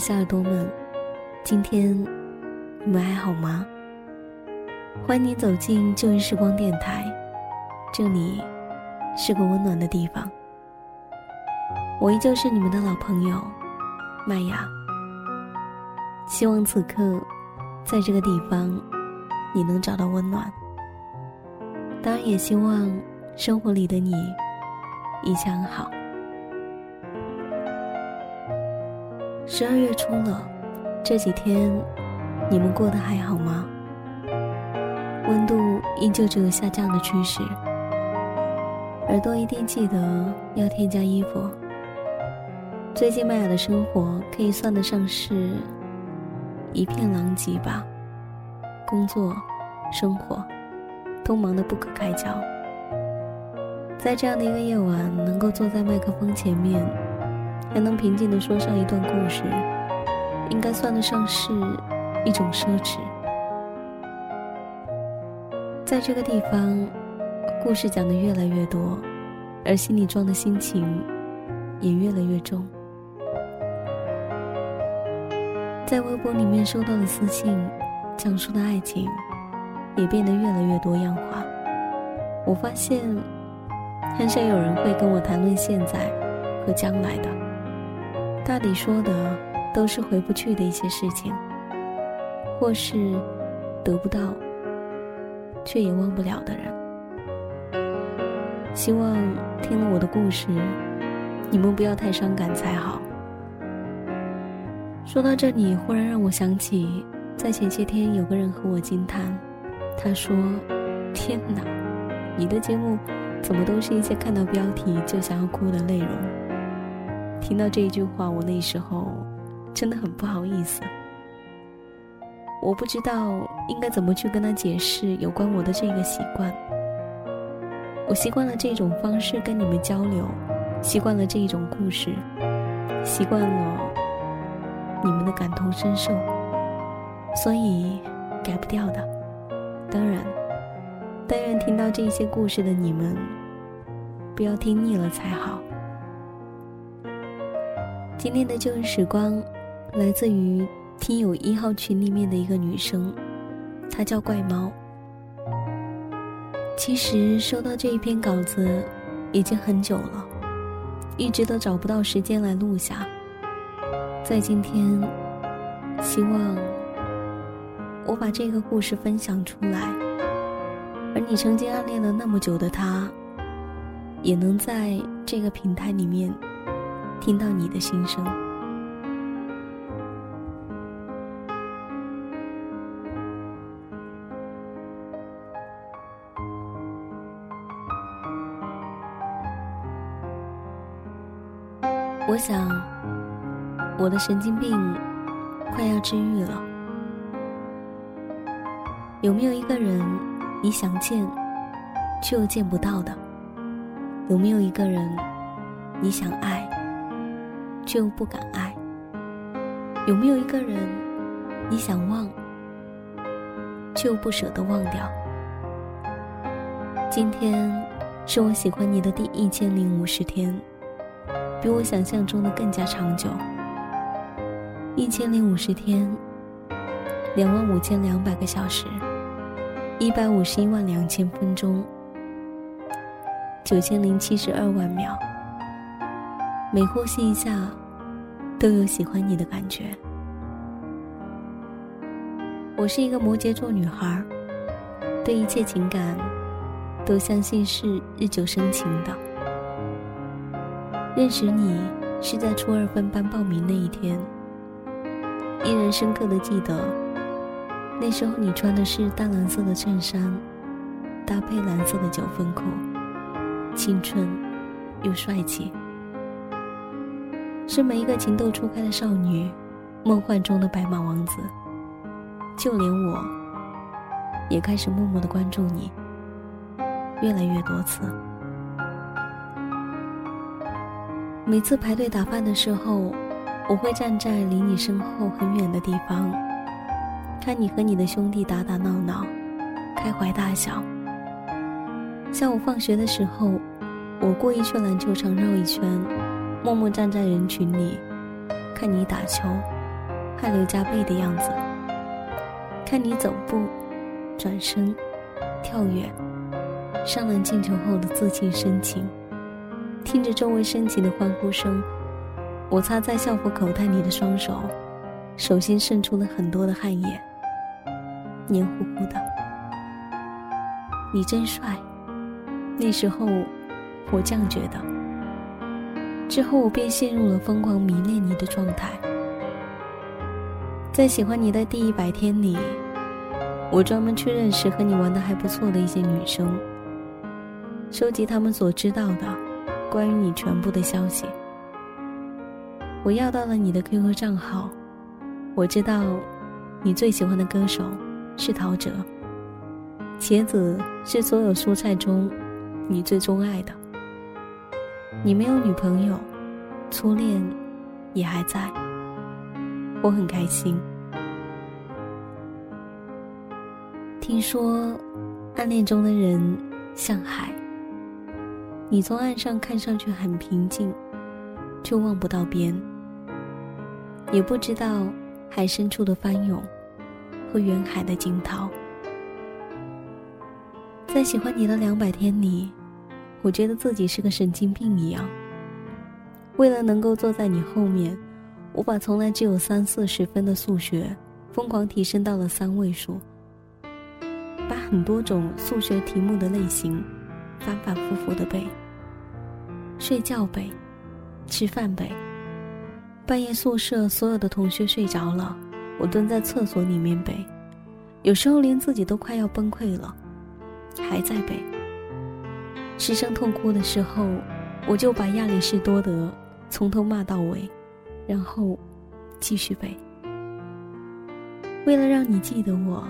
电波另一端的小耳朵们，今天你们还好吗？欢迎你走进旧日时光电台，这里是个温暖的地方。我依旧是你们的老朋友麦雅。希望此刻在这个地方你能找到温暖。当然，也希望生活里的你一切安好。十二月初了，这几天你们过得还好吗？温度依旧只有下降的趋势，耳朵一定记得要添加衣服。最近麦雅的生活可以算得上是一片狼藉吧，工作、生活都忙得不可开交。在这样的一个夜晚，能够坐在麦克风前面。还能平静地说上一段故事，应该算得上是一种奢侈。在这个地方，故事讲的越来越多，而心里装的心情也越来越重。在微博里面收到的私信，讲述的爱情也变得越来越多样化。我发现，很少有人会跟我谈论现在和将来的。大抵说的都是回不去的一些事情，或是得不到却也忘不了的人。希望听了我的故事，你们不要太伤感才好。说到这里，忽然让我想起，在前些天有个人和我惊叹，他说：“天哪，你的节目怎么都是一些看到标题就想要哭的内容？”听到这一句话，我那时候真的很不好意思。我不知道应该怎么去跟他解释有关我的这个习惯。我习惯了这种方式跟你们交流，习惯了这一种故事，习惯了你们的感同身受，所以改不掉的。当然，但愿听到这些故事的你们，不要听腻了才好。今天的旧日时光，来自于听友一号群里面的一个女生，她叫怪猫。其实收到这一篇稿子已经很久了，一直都找不到时间来录下。在今天，希望我把这个故事分享出来，而你曾经暗恋了那么久的他，也能在这个平台里面。听到你的心声，我想我的神经病快要治愈了。有没有一个人你想见却又见不到的？有没有一个人你想爱？却又不敢爱。有没有一个人，你想忘，却又不舍得忘掉？今天是我喜欢你的第一千零五十天，比我想象中的更加长久。一千零五十天，两万五千两百个小时，一百五十一万两千分钟，九千零七十二万秒。每呼吸一下，都有喜欢你的感觉。我是一个摩羯座女孩，对一切情感都相信是日久生情的。认识你是在初二分班报名那一天，依然深刻的记得，那时候你穿的是淡蓝色的衬衫，搭配蓝色的九分裤，青春又帅气。是每一个情窦初开的少女，梦幻中的白马王子。就连我，也开始默默的关注你，越来越多次。每次排队打饭的时候，我会站在离你身后很远的地方，看你和你的兄弟打打闹闹，开怀大笑。下午放学的时候，我故意去篮球场绕一圈。默默站在人群里，看你打球，汗流浃背的样子；看你走步、转身、跳跃、上篮进球后的自信深情；听着周围升起的欢呼声，我擦在校服口袋里的双手，手心渗出了很多的汗液，黏糊糊的。你真帅，那时候我这样觉得。之后我便陷入了疯狂迷恋你的状态。在喜欢你的第一百天里，我专门去认识和你玩的还不错的一些女生，收集他们所知道的关于你全部的消息。我要到了你的 QQ 账号，我知道你最喜欢的歌手是陶喆，茄子是所有蔬菜中你最钟爱的。你没有女朋友，初恋也还在，我很开心。听说，暗恋中的人像海，你从岸上看上去很平静，却望不到边，也不知道海深处的翻涌和远海的惊涛。在喜欢你的两百天里。我觉得自己是个神经病一样。为了能够坐在你后面，我把从来只有三四十分的数学疯狂提升到了三位数，把很多种数学题目的类型反反复复的背。睡觉背，吃饭背。半夜宿舍所有的同学睡着了，我蹲在厕所里面背，有时候连自己都快要崩溃了，还在背。失声痛哭的时候，我就把亚里士多德从头骂到尾，然后继续背。为了让你记得我，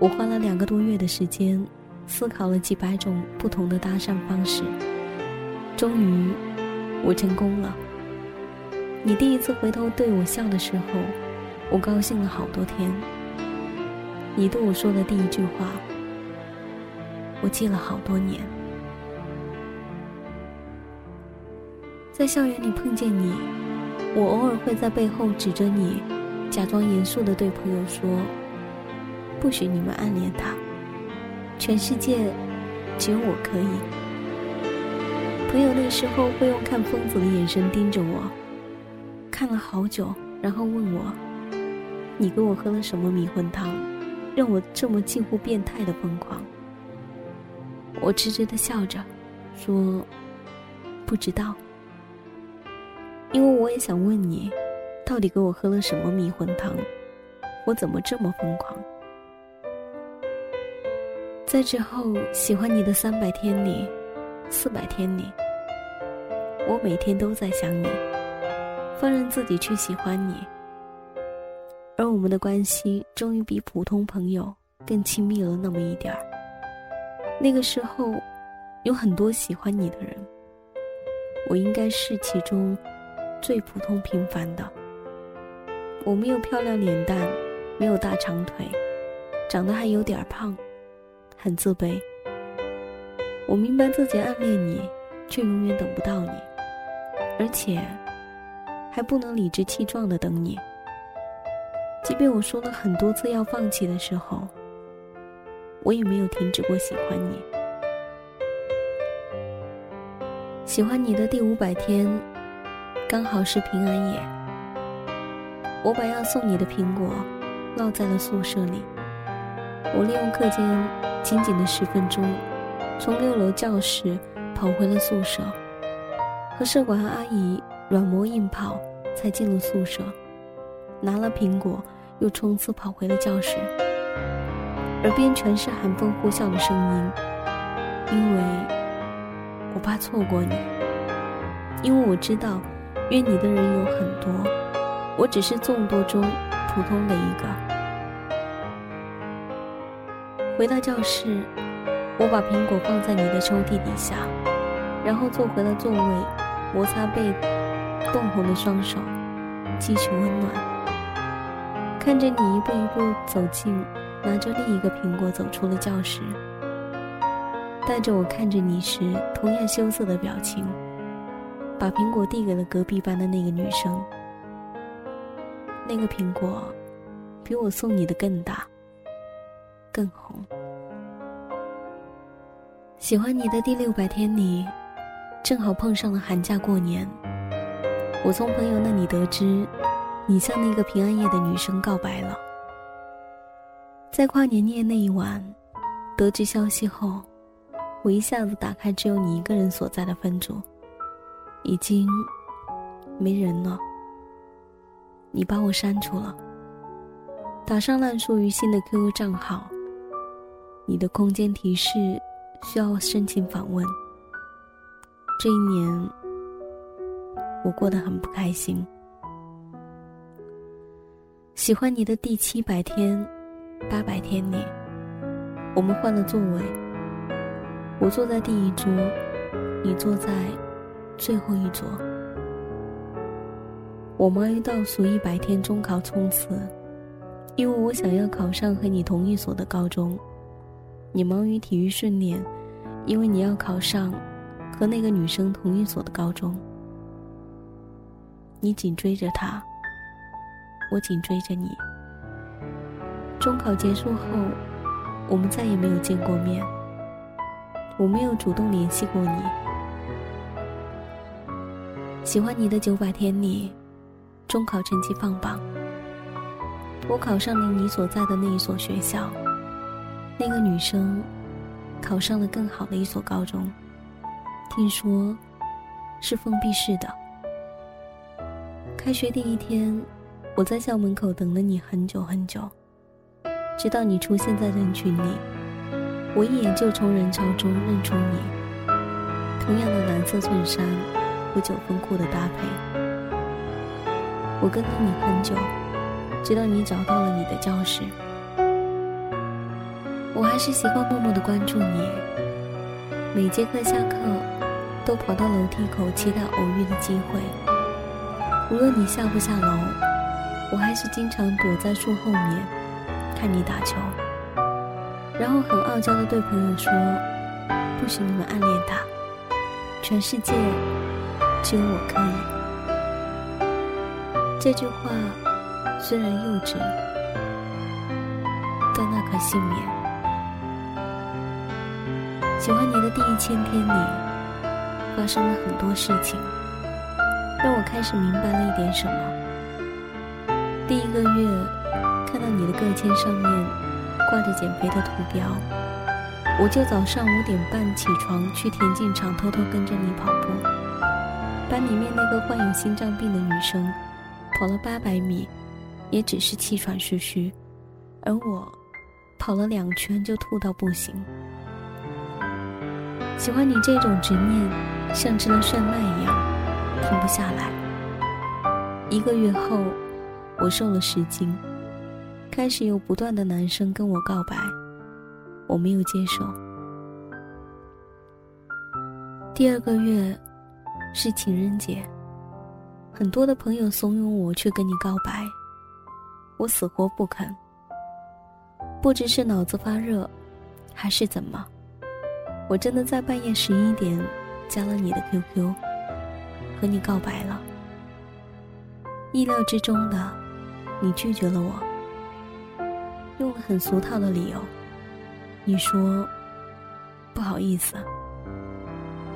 我花了两个多月的时间，思考了几百种不同的搭讪方式。终于，我成功了。你第一次回头对我笑的时候，我高兴了好多天。你对我说的第一句话，我记了好多年。在校园里碰见你，我偶尔会在背后指着你，假装严肃的对朋友说：“不许你们暗恋他，全世界只有我可以。”朋友那时候会用看疯子的眼神盯着我，看了好久，然后问我：“你给我喝了什么迷魂汤，让我这么近乎变态的疯狂？”我痴痴的笑着，说：“不知道。”因为我也想问你，到底给我喝了什么迷魂汤？我怎么这么疯狂？在之后喜欢你的三百天里，四百天里，我每天都在想你，放任自己去喜欢你，而我们的关系终于比普通朋友更亲密了那么一点儿。那个时候，有很多喜欢你的人，我应该是其中。最普通平凡的，我没有漂亮脸蛋，没有大长腿，长得还有点胖，很自卑。我明白自己暗恋你，却永远等不到你，而且还不能理直气壮的等你。即便我说了很多次要放弃的时候，我也没有停止过喜欢你。喜欢你的第五百天。刚好是平安夜，我把要送你的苹果落在了宿舍里。我利用课间仅仅的十分钟，从六楼教室跑回了宿舍，和舍管阿姨软磨硬泡才进了宿舍，拿了苹果又冲刺跑回了教室，耳边全是寒风呼啸的声音，因为我怕错过你，因为我知道。约你的人有很多，我只是众多中普通的一个。回到教室，我把苹果放在你的抽屉底下，然后坐回了座位，摩擦被冻红的双手，汲取温暖。看着你一步一步走近，拿着另一个苹果走出了教室，带着我看着你时同样羞涩的表情。把苹果递给了隔壁班的那个女生，那个苹果，比我送你的更大、更红。喜欢你的第六百天里，正好碰上了寒假过年。我从朋友那里得知，你向那个平安夜的女生告白了。在跨年夜那一晚，得知消息后，我一下子打开只有你一个人所在的分组，已经没人了。你把我删除了，打上烂熟于心的 QQ 账号。你的空间提示需要申请访问。这一年。我过得很不开心。喜欢你的第七百天、八百天里，我们换了座位。我坐在第一桌，你坐在最后一桌。我忙于倒数一百天中考冲刺，因为我想要考上和你同一所的高中。你忙于体育训练，因为你要考上和那个女生同一所的高中。你紧追着他，我紧追着你。中考结束后，我们再也没有见过面。我没有主动联系过你。喜欢你的九百天里，中考成绩放榜，我考上了你所在的那一所学校。那个女生考上了更好的一所高中，听说是封闭式的。开学第一天，我在校门口等了你很久很久，直到你出现在人群里，我一眼就从人潮中认出你。同样的蓝色衬衫和九分裤的搭配，我跟了你很久，直到你找到了你的教室。我还是习惯默默的关注你，每节课下课都跑到楼梯口期待偶遇的机会。无论你下不下楼，我还是经常躲在树后面看你打球，然后很傲娇的对朋友说：“不许你们暗恋他，全世界只有我可以。”这句话虽然幼稚，但那可幸免。喜欢你的第一千天里，发生了很多事情。让我开始明白了一点什么。第一个月，看到你的个签上面挂着减肥的图标，我就早上五点半起床去田径场偷偷跟着你跑步。班里面那个患有心脏病的女生，跑了八百米，也只是气喘吁吁，而我，跑了两圈就吐到不行。喜欢你这种执念，像吃了炫迈一样。停不下来。一个月后，我瘦了十斤，开始有不断的男生跟我告白，我没有接受。第二个月是情人节，很多的朋友怂恿我去跟你告白，我死活不肯。不知是脑子发热，还是怎么，我真的在半夜十一点加了你的 QQ。和你告白了，意料之中的，你拒绝了我，用了很俗套的理由。你说不好意思，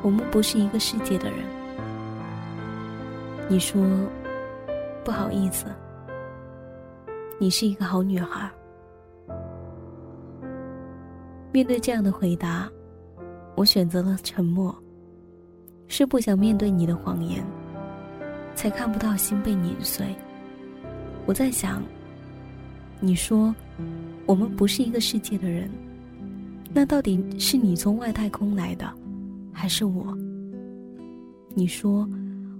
我们不是一个世界的人。你说不好意思，你是一个好女孩。面对这样的回答，我选择了沉默。是不想面对你的谎言，才看不到心被碾碎。我在想，你说我们不是一个世界的人，那到底是你从外太空来的，还是我？你说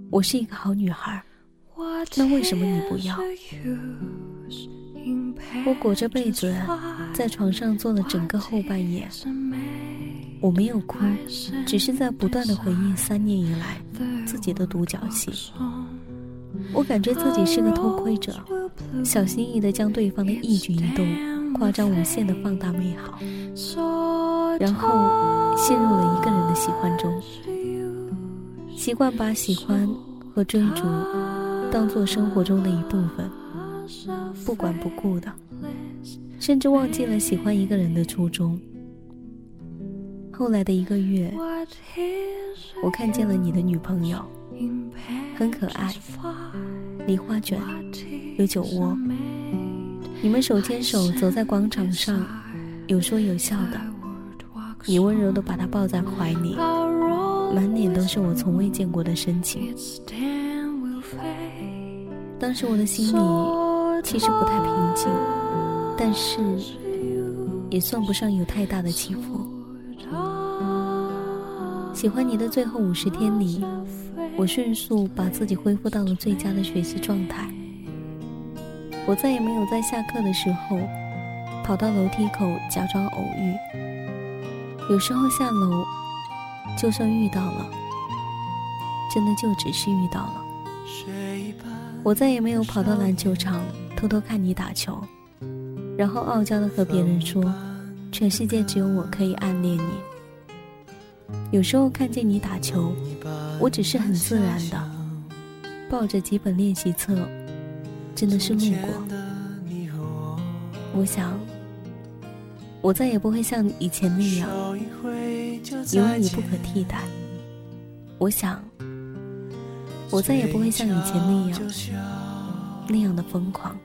我是一个好女孩，那为什么你不要？我裹着被子在床上坐了整个后半夜。我没有哭，只是在不断的回忆三年以来自己的独角戏。我感觉自己是个偷窥者，小心翼翼的将对方的一举一动夸张无限的放大美好，然后陷入了一个人的喜欢中，习惯把喜欢和追逐当做生活中的一部分，不管不顾的，甚至忘记了喜欢一个人的初衷。后来的一个月，我看见了你的女朋友，很可爱，梨花卷，有酒窝。你们手牵手走在广场上，有说有笑的。你温柔地把她抱在怀里，满脸都是我从未见过的深情。当时我的心里其实不太平静，但是也算不上有太大的起伏。喜欢你的最后五十天里，我迅速把自己恢复到了最佳的学习状态。我再也没有在下课的时候跑到楼梯口假装偶遇。有时候下楼，就算遇到了，真的就只是遇到了。我再也没有跑到篮球场偷偷看你打球，然后傲娇的和别人说，全世界只有我可以暗恋你。有时候看见你打球，我只是很自然的抱着几本练习册，真的是路过。我想，我再也不会像以前那样，有你不可替代。我想。我再也不会像以前那样，那样的疯狂，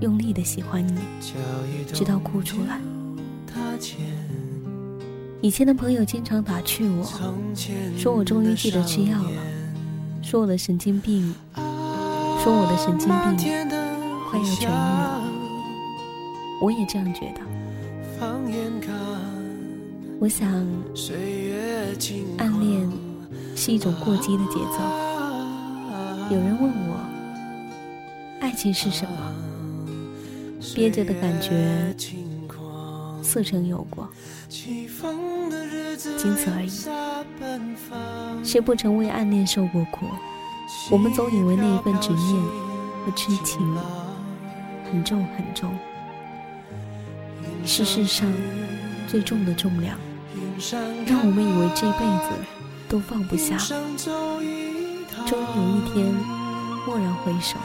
用力的喜欢你，直到哭出来。以前的朋友经常打趣我，说我终于记得吃药了，说我的神经病，说我的神经病快要痊愈了。我也这样觉得。我想，暗恋是一种过激的节奏。有人问我，爱情是什么？憋着的感觉，似曾有过，仅此而已。谁不曾为暗恋受过苦？我们总以为那一份执念和痴情很重很重，是世上最重的重量，让我们以为这辈子都放不下。终于有一天，蓦然回首，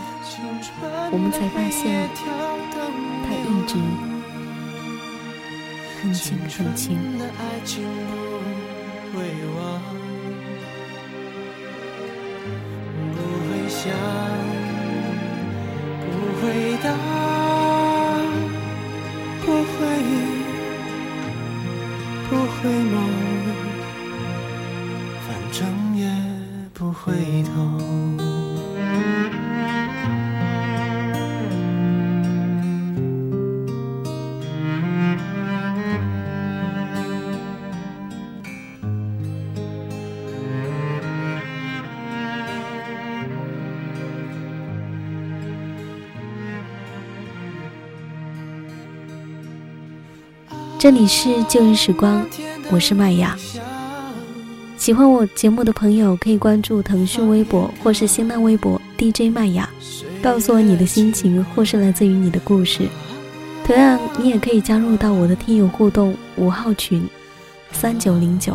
我们才发现，他一直很轻很轻。不会想，不会答，这里是旧日时光，我是麦雅。喜欢我节目的朋友可以关注腾讯微博或是新浪微博 DJ 麦雅，告诉我你的心情或是来自于你的故事。同样，你也可以加入到我的听友互动五号群，三九零九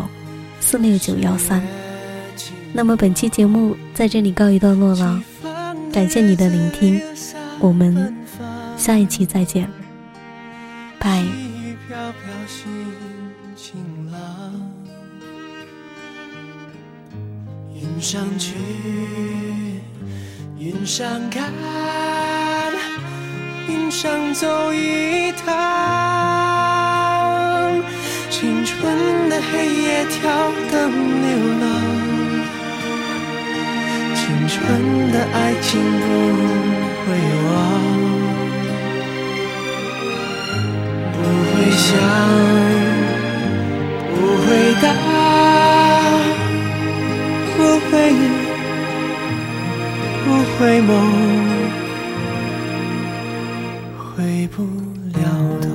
四六九幺三。那么本期节目在这里告一段落了，感谢你的聆听，我们下一期再见，拜。飘飘心晴朗云上去，云上看，云上走一趟。青春的黑夜跳灯流浪，青春的爱情不会忘，回想，不回答。不回忆，不回眸，回不了的。